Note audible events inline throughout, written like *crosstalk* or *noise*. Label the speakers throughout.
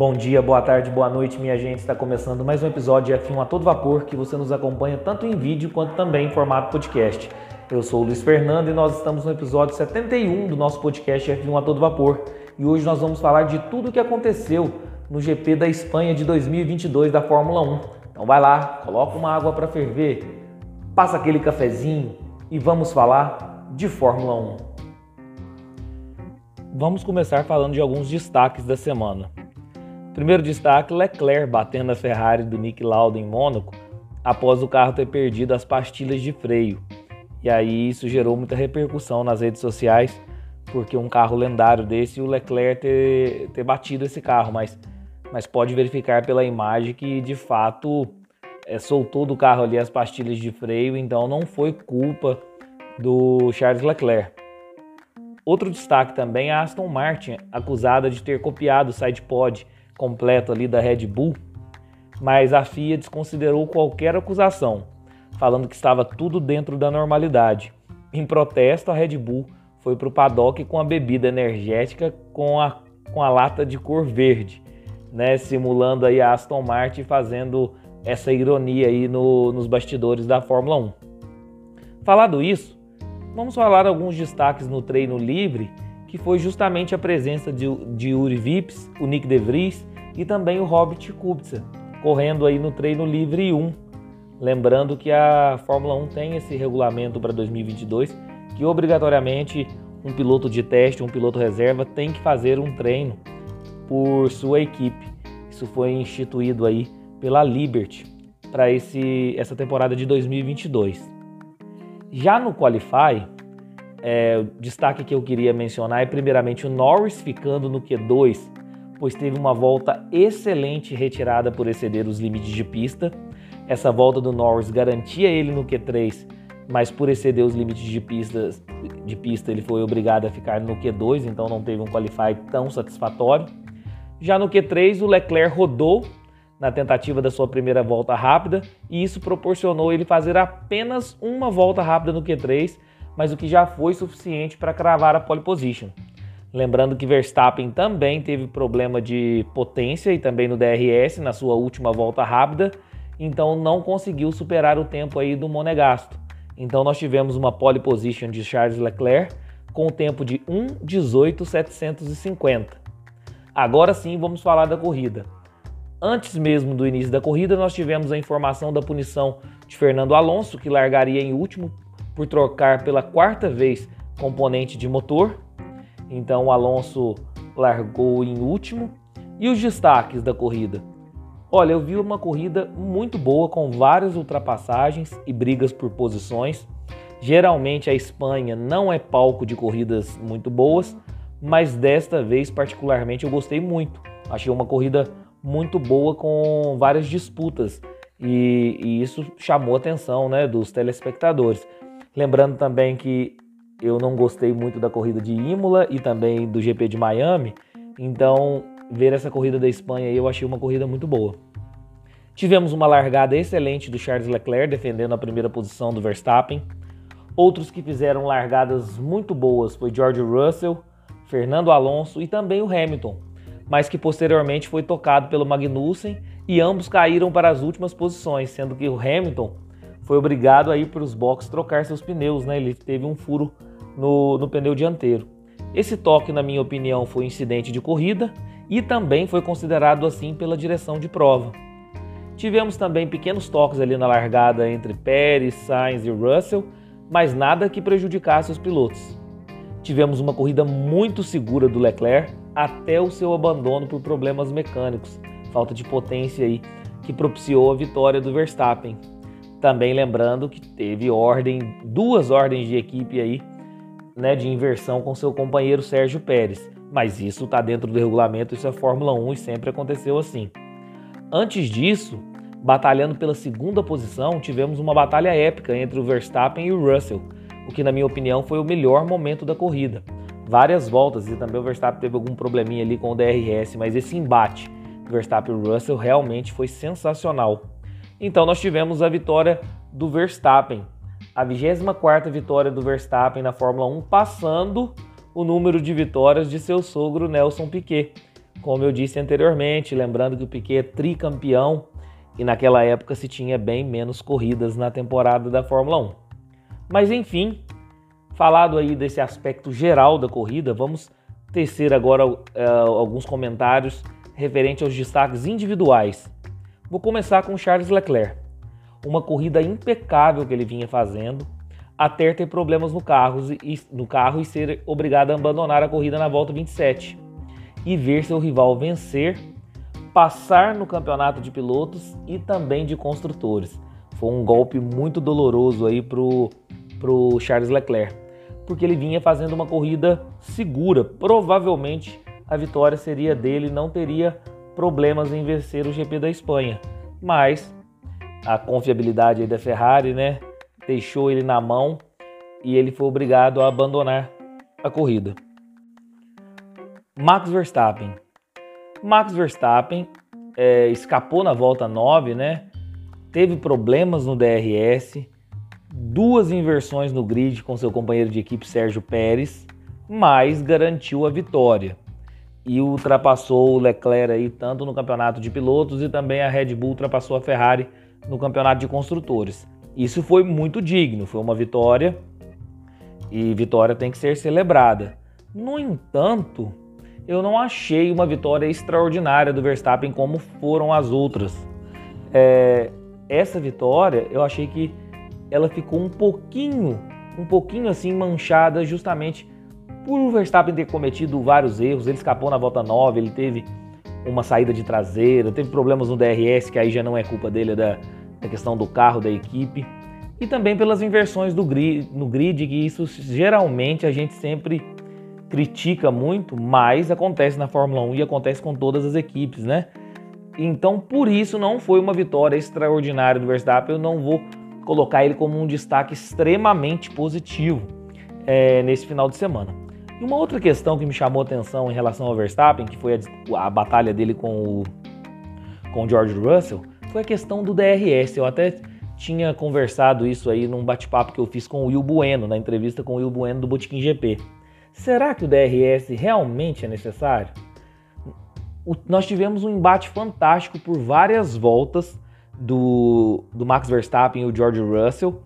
Speaker 1: Bom dia, boa tarde, boa noite, minha gente. Está começando mais um episódio de F1 a todo vapor que você nos acompanha tanto em vídeo quanto também em formato podcast. Eu sou o Luiz Fernando e nós estamos no episódio 71 do nosso podcast F1 a todo vapor. E hoje nós vamos falar de tudo o que aconteceu no GP da Espanha de 2022 da Fórmula 1. Então vai lá, coloca uma água para ferver, passa aquele cafezinho e vamos falar de Fórmula 1. Vamos começar falando de alguns destaques da semana. Primeiro destaque: Leclerc batendo a Ferrari do Nick Lauda em Mônaco após o carro ter perdido as pastilhas de freio. E aí isso gerou muita repercussão nas redes sociais, porque um carro lendário desse, o Leclerc ter, ter batido esse carro, mas, mas pode verificar pela imagem que de fato é, soltou do carro ali as pastilhas de freio, então não foi culpa do Charles Leclerc. Outro destaque também é a Aston Martin, acusada de ter copiado o sidepod completo ali da Red Bull, mas a FIA desconsiderou qualquer acusação, falando que estava tudo dentro da normalidade. Em protesto, a Red Bull foi para o paddock com a bebida energética com a, com a lata de cor verde, né, simulando aí a Aston Martin fazendo essa ironia aí no, nos bastidores da Fórmula 1. Falado isso, vamos falar alguns destaques no treino livre, que foi justamente a presença de, de Yuri Vips, o Nick De Vries e também o Hobbit Kubica, correndo aí no treino livre 1. Lembrando que a Fórmula 1 tem esse regulamento para 2022 que obrigatoriamente um piloto de teste, um piloto reserva tem que fazer um treino por sua equipe. Isso foi instituído aí pela Liberty para esse essa temporada de 2022. Já no Qualify, é, o destaque que eu queria mencionar é primeiramente o Norris ficando no Q2 pois teve uma volta excelente retirada por exceder os limites de pista. Essa volta do Norris garantia ele no Q3, mas por exceder os limites de, pistas, de pista ele foi obrigado a ficar no Q2, então não teve um qualify tão satisfatório. Já no Q3, o Leclerc rodou na tentativa da sua primeira volta rápida e isso proporcionou ele fazer apenas uma volta rápida no Q3, mas o que já foi suficiente para cravar a pole position. Lembrando que Verstappen também teve problema de potência e também no DRS na sua última volta rápida, então não conseguiu superar o tempo aí do Monegasto. Então nós tivemos uma pole position de Charles Leclerc com o tempo de 1:18.750. Agora sim vamos falar da corrida. Antes mesmo do início da corrida, nós tivemos a informação da punição de Fernando Alonso, que largaria em último por trocar pela quarta vez componente de motor então o Alonso largou em último. E os destaques da corrida? Olha, eu vi uma corrida muito boa com várias ultrapassagens e brigas por posições. Geralmente a Espanha não é palco de corridas muito boas, mas desta vez particularmente eu gostei muito. Achei uma corrida muito boa com várias disputas e, e isso chamou a atenção né, dos telespectadores. Lembrando também que eu não gostei muito da corrida de Imola e também do GP de Miami, então ver essa corrida da Espanha eu achei uma corrida muito boa. Tivemos uma largada excelente do Charles Leclerc defendendo a primeira posição do Verstappen. Outros que fizeram largadas muito boas foi George Russell, Fernando Alonso e também o Hamilton, mas que posteriormente foi tocado pelo Magnussen e ambos caíram para as últimas posições, sendo que o Hamilton foi obrigado a ir para os boxes trocar seus pneus, né? Ele teve um furo no, no pneu dianteiro. Esse toque, na minha opinião, foi incidente de corrida e também foi considerado assim pela direção de prova. Tivemos também pequenos toques ali na largada entre Pérez, Sainz e Russell, mas nada que prejudicasse os pilotos. Tivemos uma corrida muito segura do Leclerc até o seu abandono por problemas mecânicos, falta de potência aí, que propiciou a vitória do Verstappen. Também lembrando que teve ordem, duas ordens de equipe aí né, de inversão com seu companheiro Sérgio Pérez. Mas isso está dentro do regulamento, isso é Fórmula 1 e sempre aconteceu assim. Antes disso, batalhando pela segunda posição, tivemos uma batalha épica entre o Verstappen e o Russell, o que, na minha opinião, foi o melhor momento da corrida. Várias voltas e também o Verstappen teve algum probleminha ali com o DRS, mas esse embate Verstappen e Russell realmente foi sensacional. Então nós tivemos a vitória do Verstappen a 24ª vitória do Verstappen na Fórmula 1, passando o número de vitórias de seu sogro Nelson Piquet, como eu disse anteriormente, lembrando que o Piquet é tricampeão e naquela época se tinha bem menos corridas na temporada da Fórmula 1. Mas enfim, falado aí desse aspecto geral da corrida, vamos tecer agora uh, alguns comentários referente aos destaques individuais. Vou começar com Charles Leclerc. Uma corrida impecável que ele vinha fazendo, até ter problemas no carro, e, no carro e ser obrigado a abandonar a corrida na volta 27 e ver seu rival vencer, passar no campeonato de pilotos e também de construtores. Foi um golpe muito doloroso aí pro, pro Charles Leclerc, porque ele vinha fazendo uma corrida segura. Provavelmente a vitória seria dele, não teria problemas em vencer o GP da Espanha. Mas a confiabilidade da Ferrari, né, deixou ele na mão e ele foi obrigado a abandonar a corrida. Max Verstappen. Max Verstappen é, escapou na volta 9, né? Teve problemas no DRS, duas inversões no grid com seu companheiro de equipe Sérgio Pérez, mas garantiu a vitória e ultrapassou o Leclerc aí tanto no campeonato de pilotos e também a Red Bull ultrapassou a Ferrari no campeonato de construtores. Isso foi muito digno, foi uma vitória e vitória tem que ser celebrada. No entanto, eu não achei uma vitória extraordinária do Verstappen como foram as outras. É, essa vitória eu achei que ela ficou um pouquinho, um pouquinho assim manchada justamente por o Verstappen ter cometido vários erros. Ele escapou na volta 9, ele teve uma saída de traseira, teve problemas no DRS, que aí já não é culpa dele, é da, da questão do carro da equipe e também pelas inversões do no grid, que isso geralmente a gente sempre critica muito, mas acontece na Fórmula 1 e acontece com todas as equipes, né? Então, por isso não foi uma vitória extraordinária do Verstappen, eu não vou colocar ele como um destaque extremamente positivo é, nesse final de semana. E uma outra questão que me chamou atenção em relação ao Verstappen, que foi a, a batalha dele com o, com o George Russell, foi a questão do DRS. Eu até tinha conversado isso aí num bate-papo que eu fiz com o Will Bueno, na entrevista com o Will Bueno do Botequim GP. Será que o DRS realmente é necessário? O, nós tivemos um embate fantástico por várias voltas do, do Max Verstappen e o George Russell,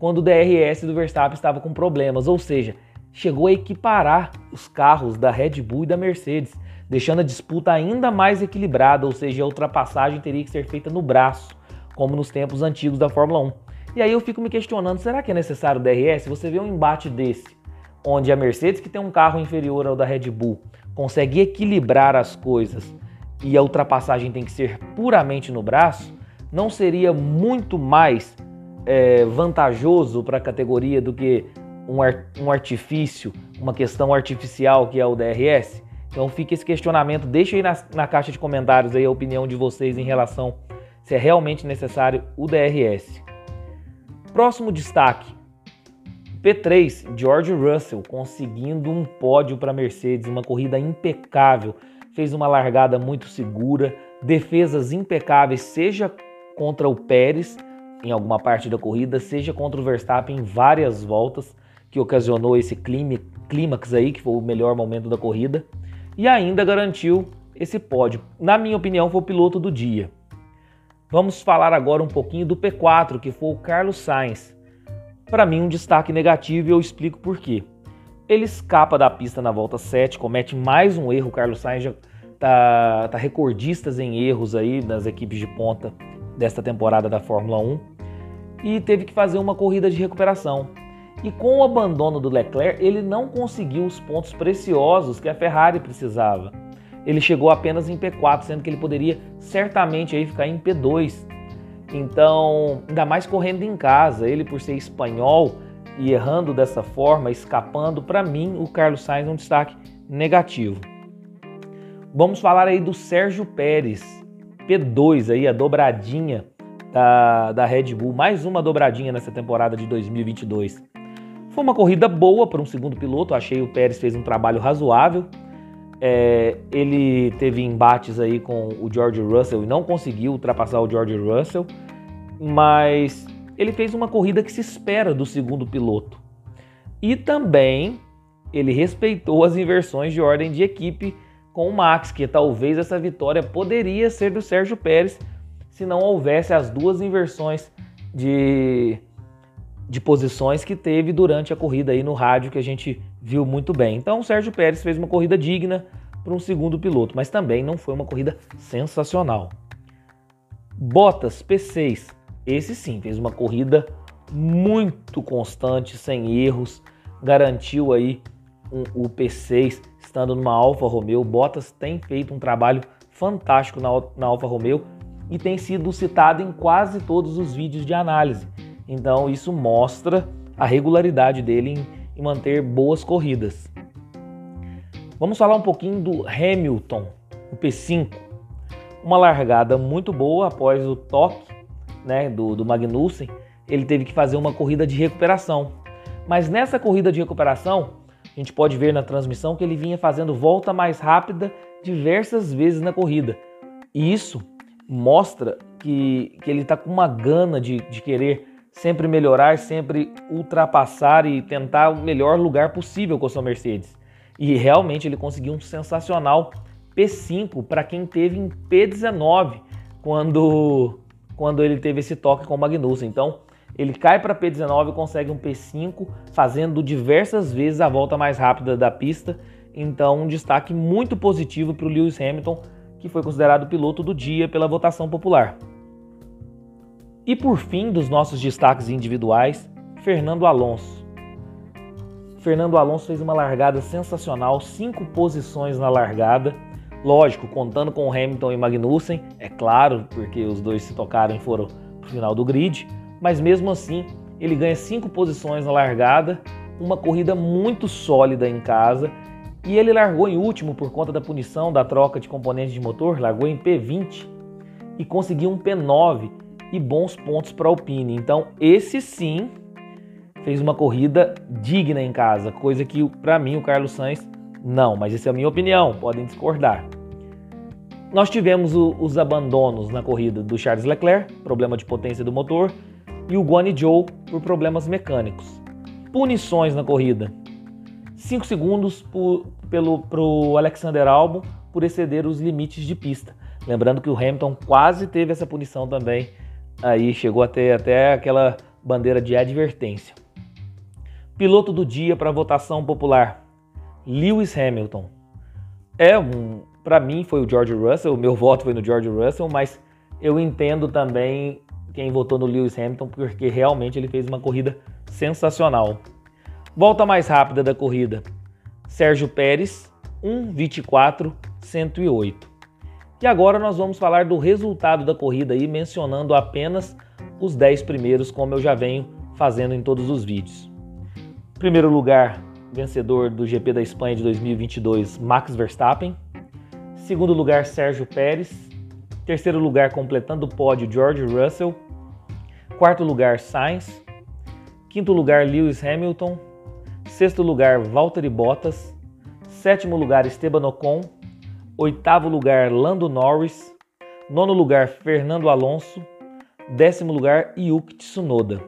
Speaker 1: quando o DRS do Verstappen estava com problemas, ou seja, chegou a equiparar os carros da Red Bull e da Mercedes, deixando a disputa ainda mais equilibrada, ou seja, a ultrapassagem teria que ser feita no braço como nos tempos antigos da Fórmula 1. E aí eu fico me questionando, será que é necessário o DRS? Você vê um embate desse, onde a Mercedes, que tem um carro inferior ao da Red Bull, consegue equilibrar as coisas e a ultrapassagem tem que ser puramente no braço, não seria muito mais é, vantajoso para a categoria do que um, um artifício, uma questão artificial que é o DRS? Então fica esse questionamento, deixa aí na, na caixa de comentários aí a opinião de vocês em relação se é realmente necessário o DRS. Próximo destaque: P3, George Russell conseguindo um pódio para Mercedes, uma corrida impecável, fez uma largada muito segura, defesas impecáveis, seja contra o Pérez em alguma parte da corrida, seja contra o Verstappen em várias voltas, que ocasionou esse clímax aí, que foi o melhor momento da corrida, e ainda garantiu esse pódio. Na minha opinião, foi o piloto do dia. Vamos falar agora um pouquinho do P4, que foi o Carlos Sainz. Para mim, um destaque negativo e eu explico por quê. Ele escapa da pista na volta 7, comete mais um erro. O Carlos Sainz já tá, tá recordistas em erros aí das equipes de ponta desta temporada da Fórmula 1 e teve que fazer uma corrida de recuperação. E com o abandono do Leclerc, ele não conseguiu os pontos preciosos que a Ferrari precisava ele chegou apenas em P4, sendo que ele poderia certamente aí ficar em P2. Então, ainda mais correndo em casa, ele por ser espanhol e errando dessa forma, escapando, para mim o Carlos Sainz é um destaque negativo. Vamos falar aí do Sérgio Pérez, P2 aí, a dobradinha da, da Red Bull, mais uma dobradinha nessa temporada de 2022. Foi uma corrida boa para um segundo piloto, achei o Pérez fez um trabalho razoável, é, ele teve embates aí com o George Russell e não conseguiu ultrapassar o George Russell, mas ele fez uma corrida que se espera do segundo piloto. E também ele respeitou as inversões de ordem de equipe com o Max, que talvez essa vitória poderia ser do Sérgio Pérez se não houvesse as duas inversões de, de posições que teve durante a corrida aí no rádio que a gente viu muito bem. Então o Sérgio Pérez fez uma corrida digna para um segundo piloto, mas também não foi uma corrida sensacional. Bottas P6, esse sim fez uma corrida muito constante, sem erros, garantiu aí um, o P6 estando numa Alfa Romeo. Bottas tem feito um trabalho fantástico na, na Alfa Romeo e tem sido citado em quase todos os vídeos de análise. Então isso mostra a regularidade dele em, em manter boas corridas. Vamos falar um pouquinho do Hamilton, o P5. Uma largada muito boa após o toque né, do, do Magnussen. Ele teve que fazer uma corrida de recuperação. Mas nessa corrida de recuperação, a gente pode ver na transmissão que ele vinha fazendo volta mais rápida diversas vezes na corrida. E isso mostra que, que ele está com uma gana de, de querer sempre melhorar, sempre ultrapassar e tentar o melhor lugar possível com a sua Mercedes. E realmente ele conseguiu um sensacional P5 para quem teve em P19 quando, quando ele teve esse toque com o Magnussen. Então, ele cai para P19 e consegue um P5, fazendo diversas vezes a volta mais rápida da pista. Então, um destaque muito positivo para o Lewis Hamilton, que foi considerado piloto do dia pela votação popular. E por fim, dos nossos destaques individuais, Fernando Alonso. Fernando Alonso fez uma largada sensacional, cinco posições na largada. Lógico, contando com Hamilton e Magnussen, é claro, porque os dois se tocaram e foram para o final do grid mas mesmo assim ele ganha cinco posições na largada, uma corrida muito sólida em casa e ele largou em último por conta da punição da troca de componentes de motor, largou em P20 e conseguiu um P9 e bons pontos para a Alpine. Então esse sim fez uma corrida digna em casa, coisa que para mim o Carlos Sainz não, mas essa é a minha opinião, podem discordar. Nós tivemos o, os abandonos na corrida do Charles Leclerc, problema de potência do motor, e o Guan Zhou por problemas mecânicos. Punições na corrida: 5 segundos para o Alexander Albon por exceder os limites de pista. Lembrando que o Hamilton quase teve essa punição também, aí chegou a ter até aquela bandeira de advertência. Piloto do dia para votação popular: Lewis Hamilton. É um, para mim foi o George Russell, o meu *laughs* voto foi no George Russell, mas eu entendo também quem votou no Lewis Hamilton, porque realmente ele fez uma corrida sensacional. Volta mais rápida da corrida: Sérgio Pérez, 1:24.108. E agora nós vamos falar do resultado da corrida aí, mencionando apenas os 10 primeiros, como eu já venho fazendo em todos os vídeos. Primeiro lugar, vencedor do GP da Espanha de 2022, Max Verstappen. Segundo lugar, Sérgio Pérez. Terceiro lugar, completando o pódio, George Russell. Quarto lugar, Sainz. Quinto lugar, Lewis Hamilton. Sexto lugar, Valtteri Bottas. Sétimo lugar, Esteban Ocon. Oitavo lugar, Lando Norris. Nono lugar, Fernando Alonso. Décimo lugar, Yuki Tsunoda.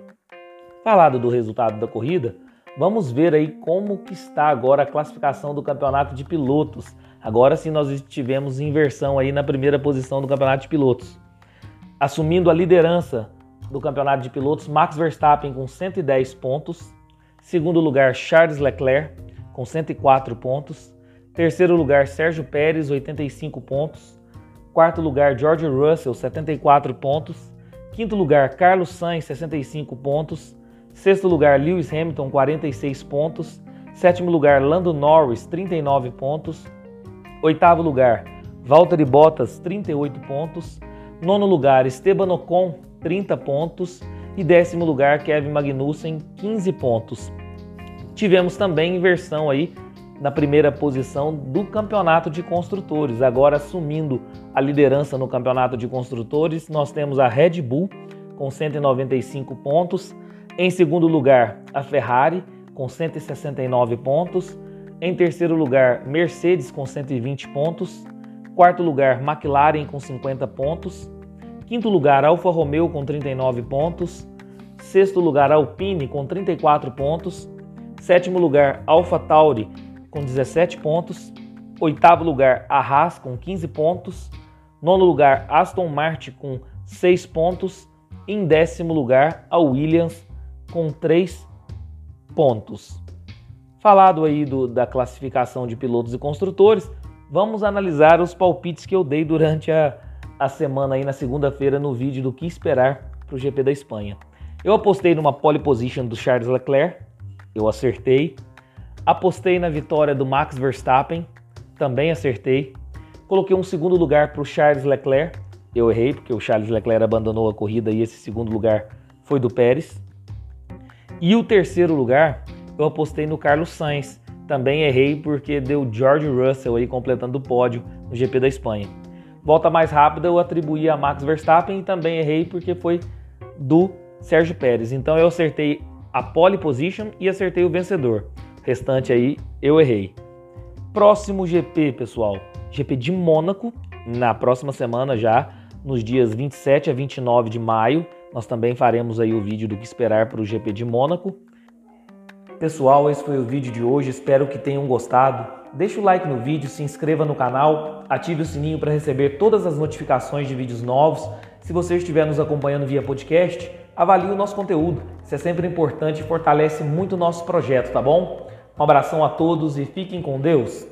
Speaker 1: Falado do resultado da corrida, vamos ver aí como que está agora a classificação do campeonato de pilotos. Agora sim nós tivemos inversão aí na primeira posição do campeonato de pilotos. Assumindo a liderança do campeonato de pilotos, Max Verstappen com 110 pontos. Segundo lugar, Charles Leclerc com 104 pontos. Terceiro lugar, Sérgio Pérez, 85 pontos. Quarto lugar, George Russell, 74 pontos. Quinto lugar, Carlos Sainz, 65 pontos. Sexto lugar, Lewis Hamilton, 46 pontos. Sétimo lugar, Lando Norris, 39 pontos. Oitavo lugar, Valtteri Bottas, 38 pontos. Nono lugar, Esteban Ocon, 30 pontos. E décimo lugar, Kevin Magnussen, 15 pontos. Tivemos também inversão aí na primeira posição do campeonato de construtores. Agora assumindo a liderança no campeonato de construtores, nós temos a Red Bull com 195 pontos. Em segundo lugar, a Ferrari com 169 pontos. Em terceiro lugar, Mercedes com 120 pontos. Quarto lugar, McLaren com 50 pontos. Quinto lugar, Alfa Romeo com 39 pontos. Sexto lugar, Alpine com 34 pontos. Sétimo lugar, Alfa Tauri com 17 pontos. Oitavo lugar, a Haas com 15 pontos. Nono lugar, Aston Martin com 6 pontos. Em décimo lugar, a Williams com 3 pontos. Falado aí do, da classificação de pilotos e construtores, vamos analisar os palpites que eu dei durante a, a semana aí na segunda-feira no vídeo do que esperar para o GP da Espanha. Eu apostei numa pole position do Charles Leclerc, eu acertei. Apostei na vitória do Max Verstappen, também acertei. Coloquei um segundo lugar para o Charles Leclerc, eu errei porque o Charles Leclerc abandonou a corrida e esse segundo lugar foi do Pérez. E o terceiro lugar eu apostei no Carlos Sainz, também errei porque deu George Russell aí completando o pódio no GP da Espanha. Volta mais rápida eu atribuí a Max Verstappen e também errei porque foi do Sérgio Pérez. Então eu acertei a pole position e acertei o vencedor. Restante aí eu errei. Próximo GP, pessoal. GP de Mônaco, na próxima semana já, nos dias 27 a 29 de maio. Nós também faremos aí o vídeo do que esperar para o GP de Mônaco. Pessoal, esse foi o vídeo de hoje, espero que tenham gostado. Deixe o like no vídeo, se inscreva no canal, ative o sininho para receber todas as notificações de vídeos novos. Se você estiver nos acompanhando via podcast, avalie o nosso conteúdo. Isso é sempre importante e fortalece muito o nosso projeto, tá bom? Um abração a todos e fiquem com Deus.